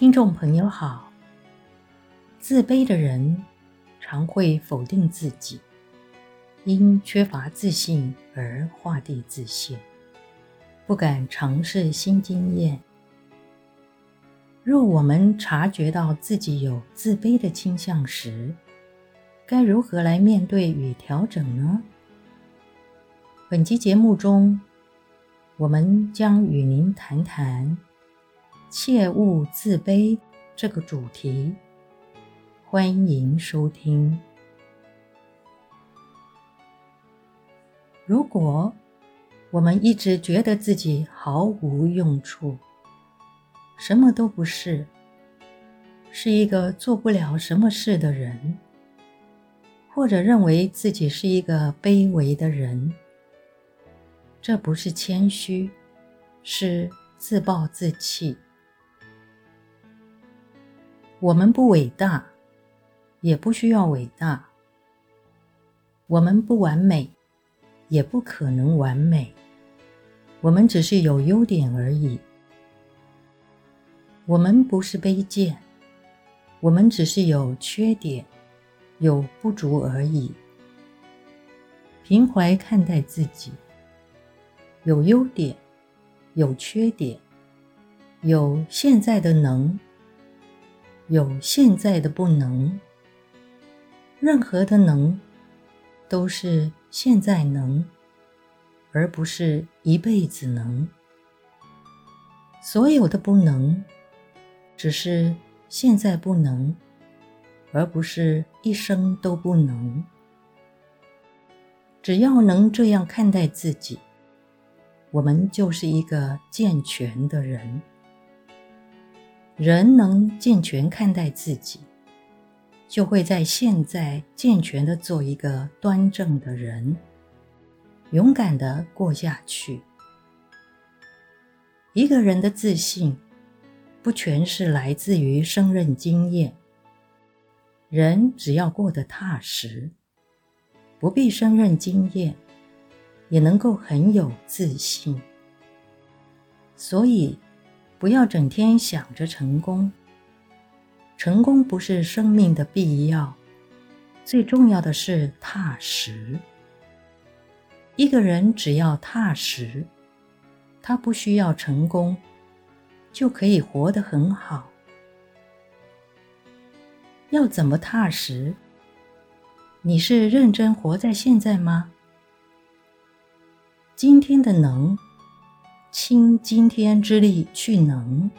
听众朋友好，自卑的人常会否定自己，因缺乏自信而画地自限，不敢尝试新经验。若我们察觉到自己有自卑的倾向时，该如何来面对与调整呢？本期节目中，我们将与您谈谈“切勿自卑”这个主题。欢迎收听。如果我们一直觉得自己毫无用处，什么都不是，是一个做不了什么事的人，或者认为自己是一个卑微的人，这不是谦虚，是自暴自弃。我们不伟大，也不需要伟大；我们不完美，也不可能完美。我们只是有优点而已。我们不是卑贱，我们只是有缺点、有不足而已。平怀看待自己，有优点，有缺点，有现在的能，有现在的不能。任何的能，都是现在能，而不是一辈子能。所有的不能，只是现在不能，而不是一生都不能。只要能这样看待自己，我们就是一个健全的人。人能健全看待自己，就会在现在健全的做一个端正的人，勇敢的过下去。一个人的自信，不全是来自于胜任经验。人只要过得踏实，不必胜任经验，也能够很有自信。所以，不要整天想着成功。成功不是生命的必要，最重要的是踏实。一个人只要踏实，他不需要成功。就可以活得很好。要怎么踏实？你是认真活在现在吗？今天的能，倾今天之力去能；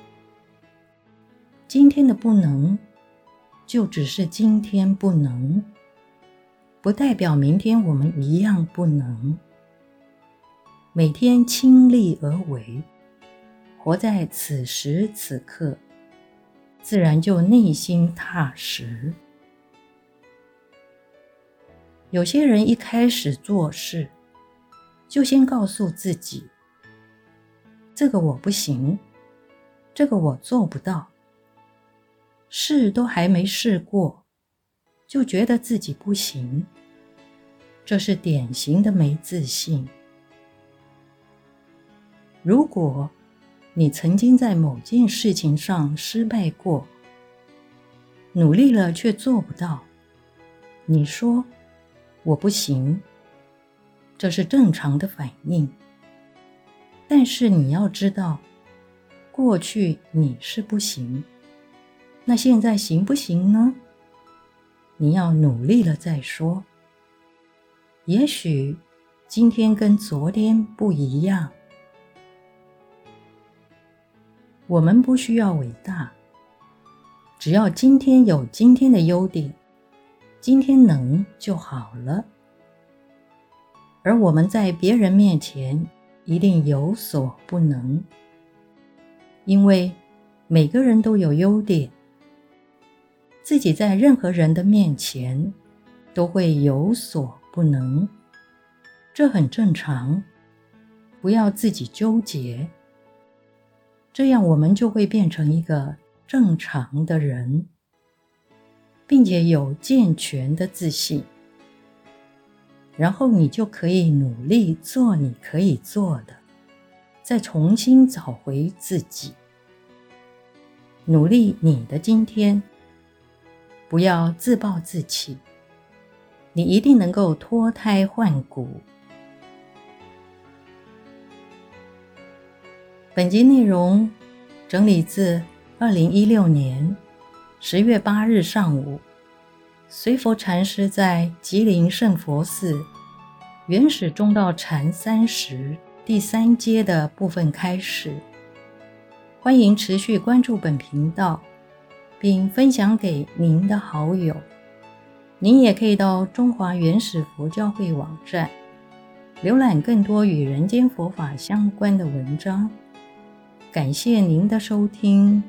今天的不能，就只是今天不能，不代表明天我们一样不能。每天倾力而为。活在此时此刻，自然就内心踏实。有些人一开始做事，就先告诉自己：“这个我不行，这个我做不到。”试都还没试过，就觉得自己不行，这是典型的没自信。如果你曾经在某件事情上失败过，努力了却做不到。你说我不行，这是正常的反应。但是你要知道，过去你是不行，那现在行不行呢？你要努力了再说。也许今天跟昨天不一样。我们不需要伟大，只要今天有今天的优点，今天能就好了。而我们在别人面前一定有所不能，因为每个人都有优点，自己在任何人的面前都会有所不能，这很正常，不要自己纠结。这样，我们就会变成一个正常的人，并且有健全的自信。然后你就可以努力做你可以做的，再重新找回自己。努力你的今天，不要自暴自弃，你一定能够脱胎换骨。本集内容整理自二零一六年十月八日上午，随佛禅师在吉林圣佛寺原始中道禅三十第三阶的部分开始。欢迎持续关注本频道，并分享给您的好友。您也可以到中华原始佛教会网站浏览更多与人间佛法相关的文章。感谢您的收听。